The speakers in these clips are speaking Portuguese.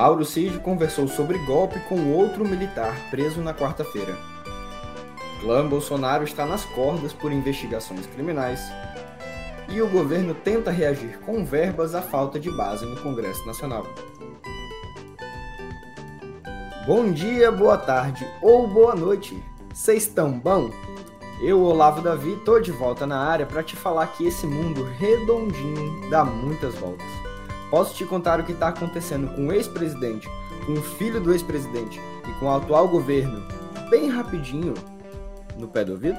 Mauro Cid conversou sobre golpe com outro militar preso na quarta-feira. Clã Bolsonaro está nas cordas por investigações criminais. E o governo tenta reagir com verbas à falta de base no Congresso Nacional. Bom dia, boa tarde ou boa noite. Vocês estão bom? Eu, Olavo Davi, tô de volta na área para te falar que esse mundo redondinho dá muitas voltas. Posso te contar o que está acontecendo com o ex-presidente, com o filho do ex-presidente e com o atual governo, bem rapidinho, no pé do ouvido?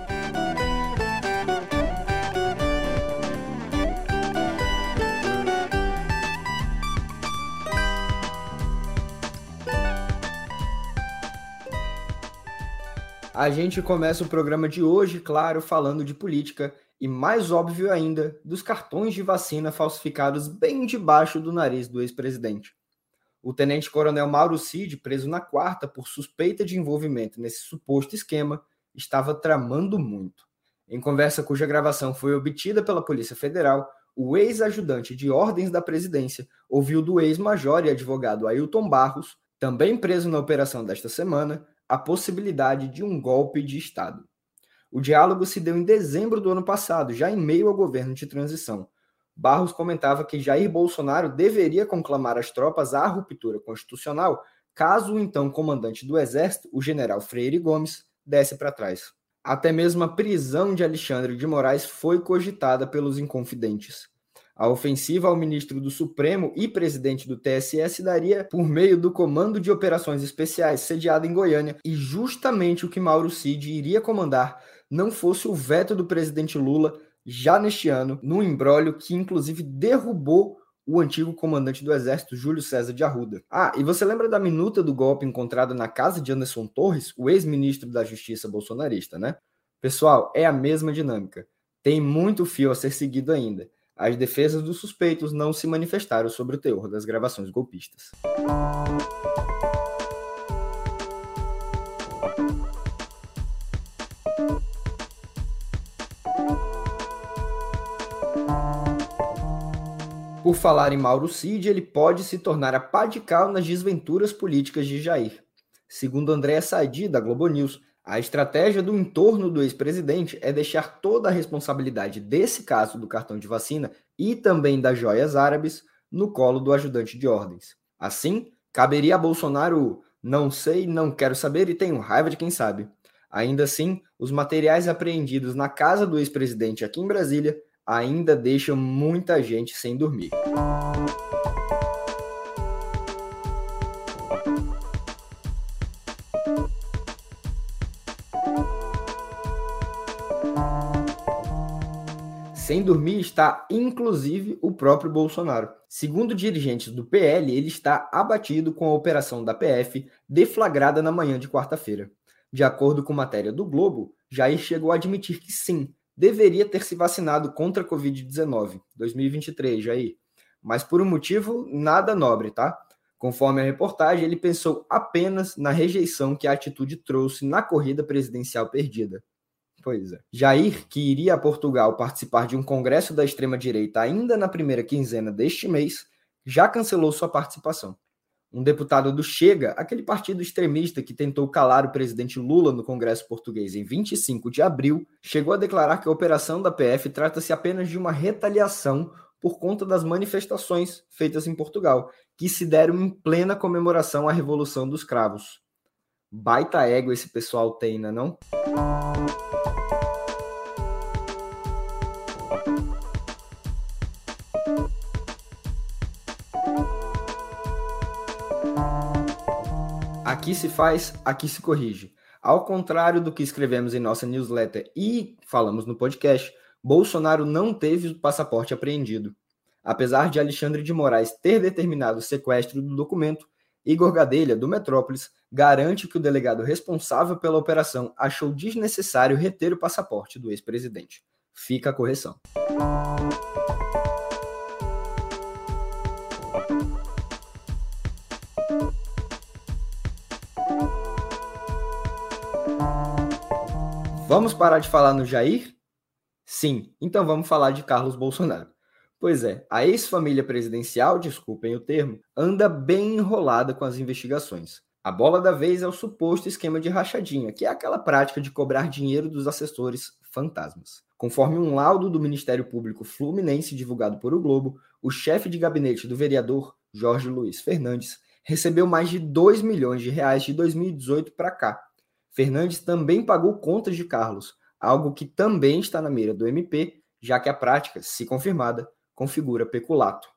A gente começa o programa de hoje, claro, falando de política e, mais óbvio ainda, dos cartões de vacina falsificados bem debaixo do nariz do ex-presidente. O tenente-coronel Mauro Cid, preso na quarta por suspeita de envolvimento nesse suposto esquema, estava tramando muito. Em conversa cuja gravação foi obtida pela Polícia Federal, o ex-ajudante de ordens da presidência ouviu do ex-major e advogado Ailton Barros, também preso na operação desta semana, a possibilidade de um golpe de Estado. O diálogo se deu em dezembro do ano passado, já em meio ao governo de transição. Barros comentava que Jair Bolsonaro deveria conclamar as tropas à ruptura constitucional caso o então comandante do Exército, o general Freire Gomes, desse para trás. Até mesmo a prisão de Alexandre de Moraes foi cogitada pelos inconfidentes. A ofensiva ao ministro do Supremo e presidente do TSE se daria por meio do Comando de Operações Especiais, sediado em Goiânia, e justamente o que Mauro Cid iria comandar não fosse o veto do presidente Lula já neste ano, no embrólio que inclusive derrubou o antigo comandante do Exército, Júlio César de Arruda. Ah, e você lembra da minuta do golpe encontrada na casa de Anderson Torres, o ex-ministro da Justiça bolsonarista, né? Pessoal, é a mesma dinâmica. Tem muito fio a ser seguido ainda. As defesas dos suspeitos não se manifestaram sobre o teor das gravações golpistas. Por falar em Mauro Cid, ele pode se tornar a pá de cal nas desventuras políticas de Jair. Segundo André Sadi, da Globo News, a estratégia do entorno do ex-presidente é deixar toda a responsabilidade desse caso do cartão de vacina e também das joias árabes no colo do ajudante de ordens. Assim, caberia a Bolsonaro não sei, não quero saber e tenho raiva de quem sabe. Ainda assim, os materiais apreendidos na casa do ex-presidente aqui em Brasília ainda deixam muita gente sem dormir. Sem dormir está, inclusive, o próprio Bolsonaro. Segundo dirigentes do PL, ele está abatido com a operação da PF deflagrada na manhã de quarta-feira. De acordo com matéria do Globo, Jair chegou a admitir que sim, deveria ter se vacinado contra a Covid-19, 2023, Jair. Mas por um motivo nada nobre, tá? Conforme a reportagem, ele pensou apenas na rejeição que a atitude trouxe na corrida presidencial perdida. Pois é. Jair, que iria a Portugal participar de um congresso da extrema-direita ainda na primeira quinzena deste mês, já cancelou sua participação. Um deputado do Chega, aquele partido extremista que tentou calar o presidente Lula no Congresso português em 25 de abril, chegou a declarar que a operação da PF trata-se apenas de uma retaliação por conta das manifestações feitas em Portugal, que se deram em plena comemoração à Revolução dos Cravos. Baita ego esse pessoal tem, não é não? Aqui se faz, aqui se corrige. Ao contrário do que escrevemos em nossa newsletter e falamos no podcast, Bolsonaro não teve o passaporte apreendido. Apesar de Alexandre de Moraes ter determinado o sequestro do documento, Igor Gadelha, do Metrópolis, garante que o delegado responsável pela operação achou desnecessário reter o passaporte do ex-presidente. Fica a correção. Vamos parar de falar no Jair? Sim, então vamos falar de Carlos Bolsonaro. Pois é, a ex-família presidencial, desculpem o termo, anda bem enrolada com as investigações. A bola da vez é o suposto esquema de rachadinha, que é aquela prática de cobrar dinheiro dos assessores fantasmas. Conforme um laudo do Ministério Público Fluminense divulgado por o Globo, o chefe de gabinete do vereador, Jorge Luiz Fernandes, recebeu mais de 2 milhões de reais de 2018 para cá. Fernandes também pagou contas de Carlos, algo que também está na mira do MP, já que a prática, se confirmada, configura peculato.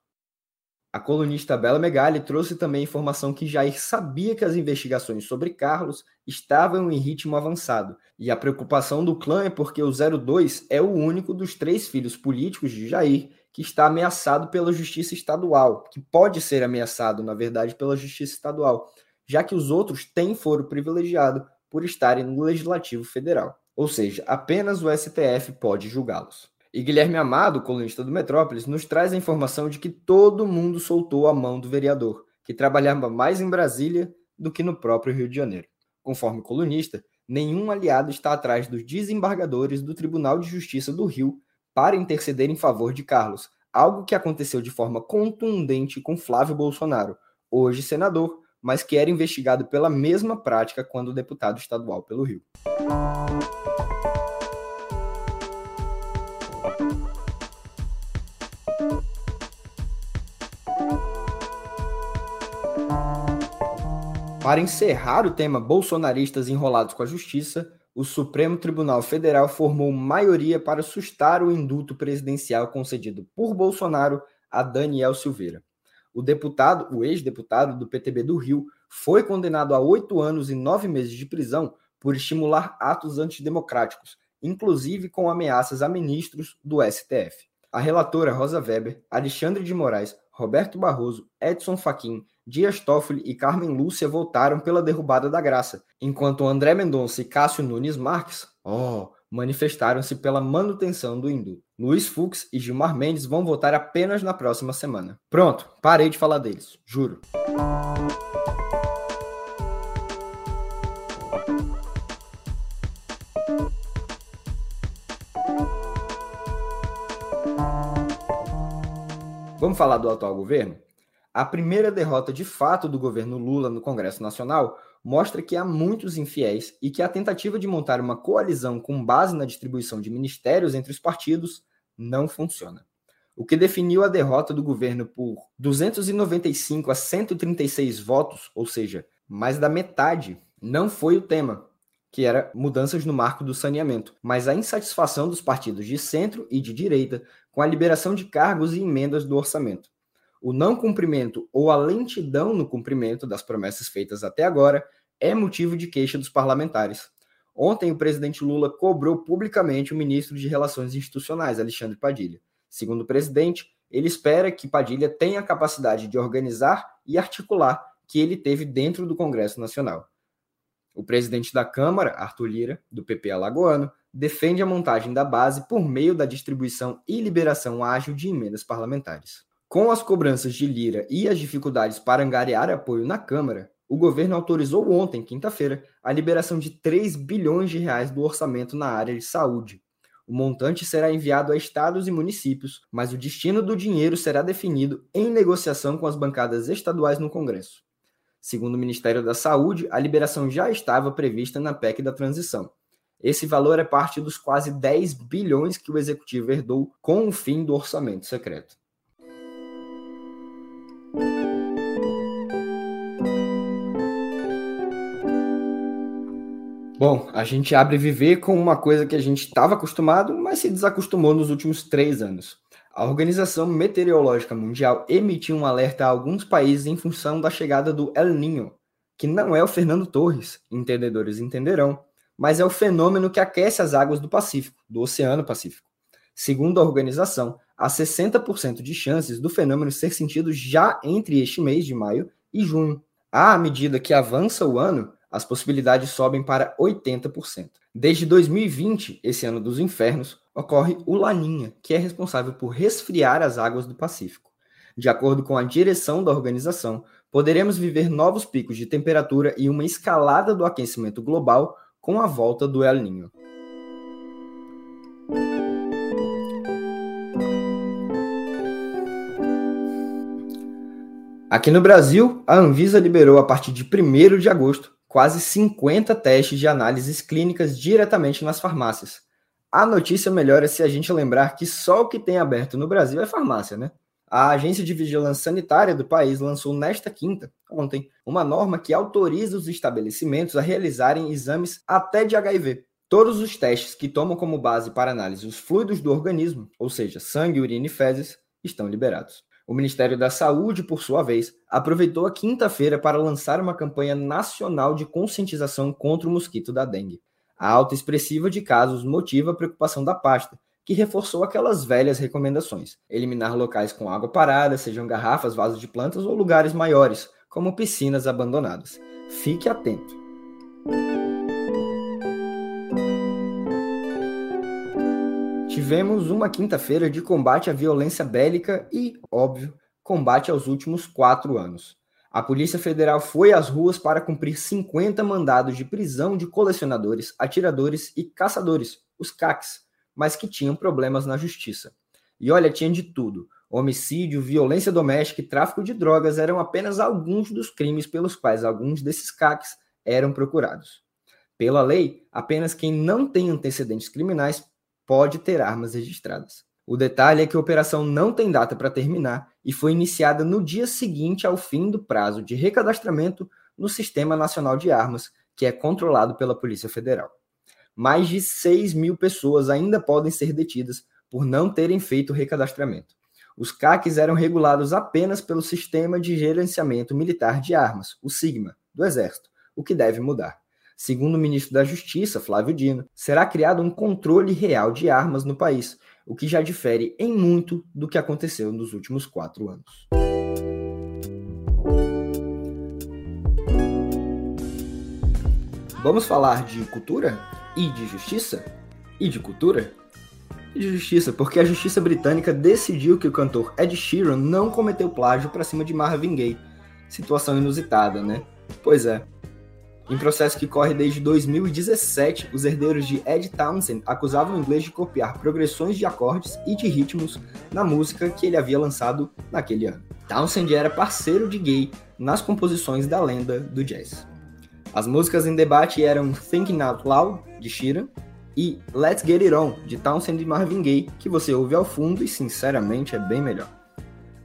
A colunista Bela Megali trouxe também a informação que Jair sabia que as investigações sobre Carlos estavam em ritmo avançado, e a preocupação do clã é porque o 02 é o único dos três filhos políticos de Jair que está ameaçado pela justiça estadual, que pode ser ameaçado, na verdade, pela justiça estadual, já que os outros têm foro privilegiado por estarem no legislativo federal. Ou seja, apenas o STF pode julgá-los. E Guilherme Amado, colunista do Metrópolis, nos traz a informação de que todo mundo soltou a mão do vereador, que trabalhava mais em Brasília do que no próprio Rio de Janeiro. Conforme o colunista, nenhum aliado está atrás dos desembargadores do Tribunal de Justiça do Rio para interceder em favor de Carlos, algo que aconteceu de forma contundente com Flávio Bolsonaro, hoje senador, mas que era investigado pela mesma prática quando deputado estadual pelo Rio. Para encerrar o tema bolsonaristas enrolados com a justiça, o Supremo Tribunal Federal formou maioria para sustar o induto presidencial concedido por Bolsonaro a Daniel Silveira. O deputado, o ex-deputado do PTB do Rio, foi condenado a oito anos e nove meses de prisão por estimular atos antidemocráticos, inclusive com ameaças a ministros do STF. A relatora Rosa Weber, Alexandre de Moraes, Roberto Barroso, Edson Fachin, Dias Toffoli e Carmen Lúcia votaram pela derrubada da graça, enquanto André Mendonça e Cássio Nunes Marques oh, manifestaram-se pela manutenção do indulto. Luiz Fux e Gilmar Mendes vão votar apenas na próxima semana. Pronto, parei de falar deles, juro. Vamos falar do atual governo? A primeira derrota de fato do governo Lula no Congresso Nacional mostra que há muitos infiéis e que a tentativa de montar uma coalizão com base na distribuição de ministérios entre os partidos não funciona. O que definiu a derrota do governo por 295 a 136 votos, ou seja, mais da metade, não foi o tema, que era mudanças no marco do saneamento, mas a insatisfação dos partidos de centro e de direita com a liberação de cargos e emendas do orçamento o não cumprimento ou a lentidão no cumprimento das promessas feitas até agora é motivo de queixa dos parlamentares. Ontem, o presidente Lula cobrou publicamente o ministro de Relações Institucionais, Alexandre Padilha. Segundo o presidente, ele espera que Padilha tenha a capacidade de organizar e articular que ele teve dentro do Congresso Nacional. O presidente da Câmara, Arthur Lira, do PP alagoano, defende a montagem da base por meio da distribuição e liberação ágil de emendas parlamentares. Com as cobranças de Lira e as dificuldades para angariar apoio na Câmara, o governo autorizou ontem, quinta-feira, a liberação de 3 bilhões de reais do orçamento na área de saúde. O montante será enviado a estados e municípios, mas o destino do dinheiro será definido em negociação com as bancadas estaduais no Congresso. Segundo o Ministério da Saúde, a liberação já estava prevista na PEC da transição. Esse valor é parte dos quase 10 bilhões que o executivo herdou com o fim do orçamento secreto. Bom, a gente abre viver com uma coisa que a gente estava acostumado, mas se desacostumou nos últimos três anos. A Organização Meteorológica Mundial emitiu um alerta a alguns países em função da chegada do El Niño, que não é o Fernando Torres, entendedores entenderão, mas é o fenômeno que aquece as águas do Pacífico, do Oceano Pacífico. Segundo a organização, há 60% de chances do fenômeno ser sentido já entre este mês de maio e junho. À medida que avança o ano, as possibilidades sobem para 80%. Desde 2020, esse ano dos infernos, ocorre o Laninha, que é responsável por resfriar as águas do Pacífico. De acordo com a direção da organização, poderemos viver novos picos de temperatura e uma escalada do aquecimento global com a volta do El Niño. Aqui no Brasil, a Anvisa liberou a partir de 1 de agosto quase 50 testes de análises clínicas diretamente nas farmácias. A notícia melhora se a gente lembrar que só o que tem aberto no Brasil é farmácia, né? A Agência de Vigilância Sanitária do país lançou nesta quinta, ontem, uma norma que autoriza os estabelecimentos a realizarem exames até de HIV. Todos os testes que tomam como base para análise os fluidos do organismo, ou seja, sangue, urina e fezes, estão liberados. O Ministério da Saúde, por sua vez, aproveitou a quinta-feira para lançar uma campanha nacional de conscientização contra o mosquito da dengue. A alta expressiva de casos motiva a preocupação da pasta, que reforçou aquelas velhas recomendações: eliminar locais com água parada, sejam garrafas, vasos de plantas ou lugares maiores, como piscinas abandonadas. Fique atento. Tivemos uma quinta-feira de combate à violência bélica e, óbvio, combate aos últimos quatro anos. A Polícia Federal foi às ruas para cumprir 50 mandados de prisão de colecionadores, atiradores e caçadores, os CACs, mas que tinham problemas na justiça. E olha, tinha de tudo. Homicídio, violência doméstica e tráfico de drogas eram apenas alguns dos crimes pelos quais alguns desses CACs eram procurados. Pela lei, apenas quem não tem antecedentes criminais pode ter armas registradas. O detalhe é que a operação não tem data para terminar e foi iniciada no dia seguinte ao fim do prazo de recadastramento no Sistema Nacional de Armas, que é controlado pela Polícia Federal. Mais de 6 mil pessoas ainda podem ser detidas por não terem feito o recadastramento. Os CACs eram regulados apenas pelo Sistema de Gerenciamento Militar de Armas, o SIGMA, do Exército, o que deve mudar. Segundo o ministro da Justiça, Flávio Dino, será criado um controle real de armas no país, o que já difere em muito do que aconteceu nos últimos quatro anos. Vamos falar de cultura e de justiça? E de cultura? E de justiça, porque a justiça britânica decidiu que o cantor Ed Sheeran não cometeu plágio para cima de Marvin Gaye. Situação inusitada, né? Pois é. Em processo que corre desde 2017, os herdeiros de Ed Townsend acusavam o inglês de copiar progressões de acordes e de ritmos na música que ele havia lançado naquele ano. Townsend era parceiro de Gay nas composições da lenda do jazz. As músicas em debate eram Thinking Out Loud, de Sheeran, e Let's Get It On, de Townsend e Marvin Gaye, que você ouve ao fundo e sinceramente é bem melhor.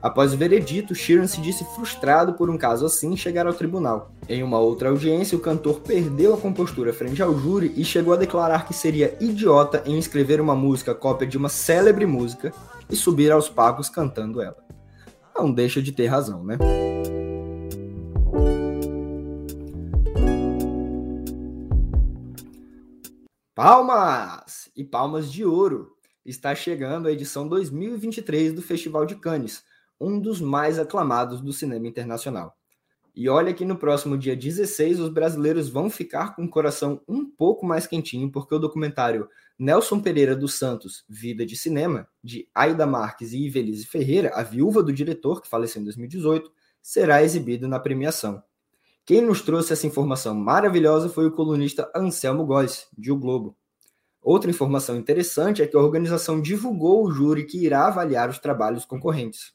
Após o veredito, Sheeran se disse frustrado por um caso assim chegar ao tribunal. Em uma outra audiência, o cantor perdeu a compostura frente ao júri e chegou a declarar que seria idiota em escrever uma música cópia de uma célebre música e subir aos palcos cantando ela. Não deixa de ter razão, né? Palmas! E palmas de ouro! Está chegando a edição 2023 do Festival de Cannes um dos mais aclamados do cinema internacional. E olha que no próximo dia 16 os brasileiros vão ficar com o coração um pouco mais quentinho, porque o documentário Nelson Pereira dos Santos, Vida de Cinema, de Aida Marques e Ivelise Ferreira, a viúva do diretor, que faleceu em 2018, será exibido na premiação. Quem nos trouxe essa informação maravilhosa foi o colunista Anselmo Góes, de O Globo. Outra informação interessante é que a organização divulgou o júri que irá avaliar os trabalhos concorrentes.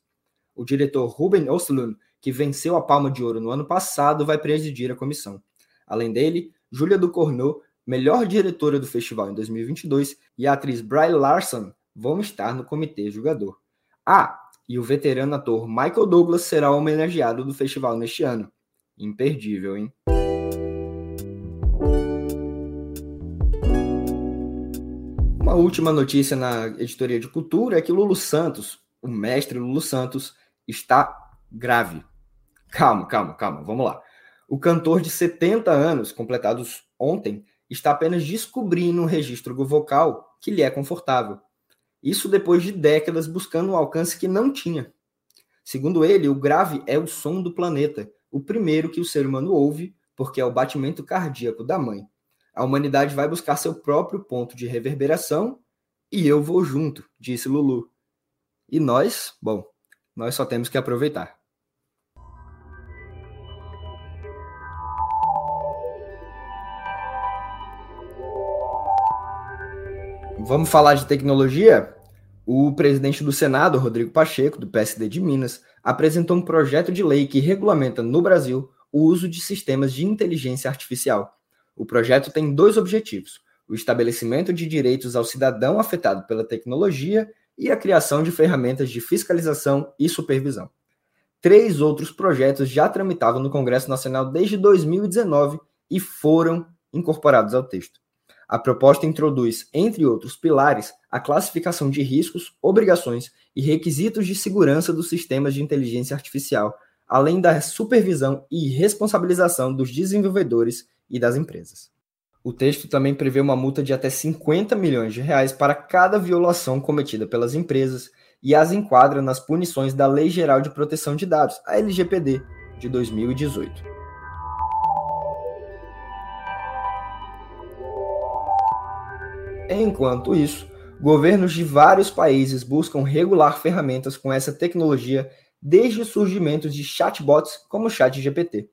O diretor Ruben Östlund, que venceu a Palma de Ouro no ano passado, vai presidir a comissão. Além dele, Júlia do Cornô, melhor diretora do festival em 2022, e a atriz Bry Larson vão estar no comitê julgador. Ah, e o veterano ator Michael Douglas será homenageado do festival neste ano. Imperdível, hein? Uma última notícia na editoria de cultura é que Lulu Santos, o mestre Lulu Santos, está grave. Calma, calma, calma, vamos lá. O cantor de 70 anos, completados ontem, está apenas descobrindo um registro vocal que lhe é confortável. Isso depois de décadas buscando um alcance que não tinha. Segundo ele, o grave é o som do planeta, o primeiro que o ser humano ouve, porque é o batimento cardíaco da mãe. A humanidade vai buscar seu próprio ponto de reverberação e eu vou junto, disse Lulu. E nós, bom, nós só temos que aproveitar. Vamos falar de tecnologia? O presidente do Senado, Rodrigo Pacheco, do PSD de Minas, apresentou um projeto de lei que regulamenta no Brasil o uso de sistemas de inteligência artificial. O projeto tem dois objetivos: o estabelecimento de direitos ao cidadão afetado pela tecnologia e a criação de ferramentas de fiscalização e supervisão. Três outros projetos já tramitavam no Congresso Nacional desde 2019 e foram incorporados ao texto. A proposta introduz, entre outros pilares, a classificação de riscos, obrigações e requisitos de segurança dos sistemas de inteligência artificial, além da supervisão e responsabilização dos desenvolvedores e das empresas. O texto também prevê uma multa de até 50 milhões de reais para cada violação cometida pelas empresas e as enquadra nas punições da Lei Geral de Proteção de Dados, a LGPD, de 2018. Enquanto isso, governos de vários países buscam regular ferramentas com essa tecnologia desde o surgimento de chatbots como o ChatGPT.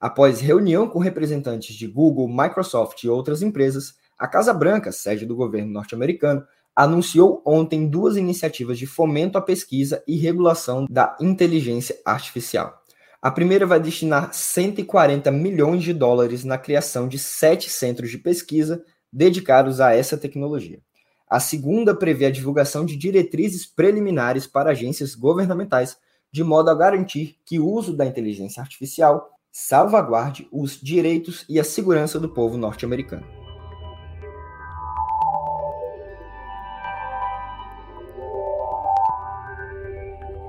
Após reunião com representantes de Google, Microsoft e outras empresas, a Casa Branca, sede do governo norte-americano, anunciou ontem duas iniciativas de fomento à pesquisa e regulação da inteligência artificial. A primeira vai destinar 140 milhões de dólares na criação de sete centros de pesquisa dedicados a essa tecnologia. A segunda prevê a divulgação de diretrizes preliminares para agências governamentais, de modo a garantir que o uso da inteligência artificial salvaguarde os direitos e a segurança do povo norte-americano.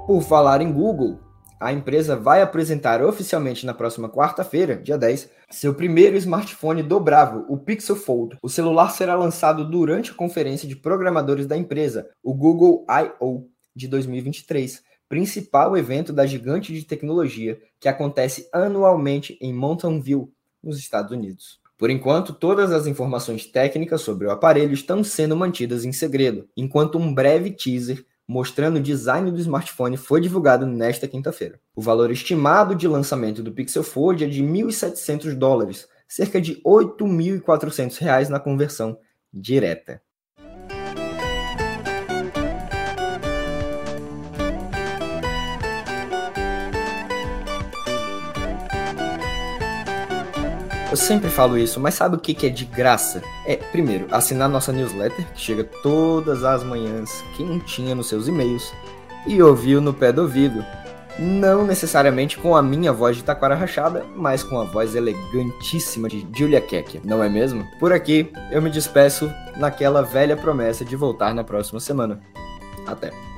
Por falar em Google, a empresa vai apresentar oficialmente na próxima quarta-feira, dia 10, seu primeiro smartphone dobrável, o Pixel Fold. O celular será lançado durante a conferência de programadores da empresa, o Google I.O., de 2023, principal evento da gigante de tecnologia que acontece anualmente em Mountain View, nos Estados Unidos. Por enquanto, todas as informações técnicas sobre o aparelho estão sendo mantidas em segredo, enquanto um breve teaser mostrando o design do smartphone foi divulgado nesta quinta-feira. O valor estimado de lançamento do Pixel Fold é de 1.700 dólares, cerca de 8.400 reais na conversão direta. Eu sempre falo isso, mas sabe o que é de graça? É, primeiro, assinar nossa newsletter, que chega todas as manhãs, quentinha nos seus e-mails, e ouvir no pé do ouvido. Não necessariamente com a minha voz de taquara rachada, mas com a voz elegantíssima de Julia Keck, não é mesmo? Por aqui, eu me despeço naquela velha promessa de voltar na próxima semana. Até!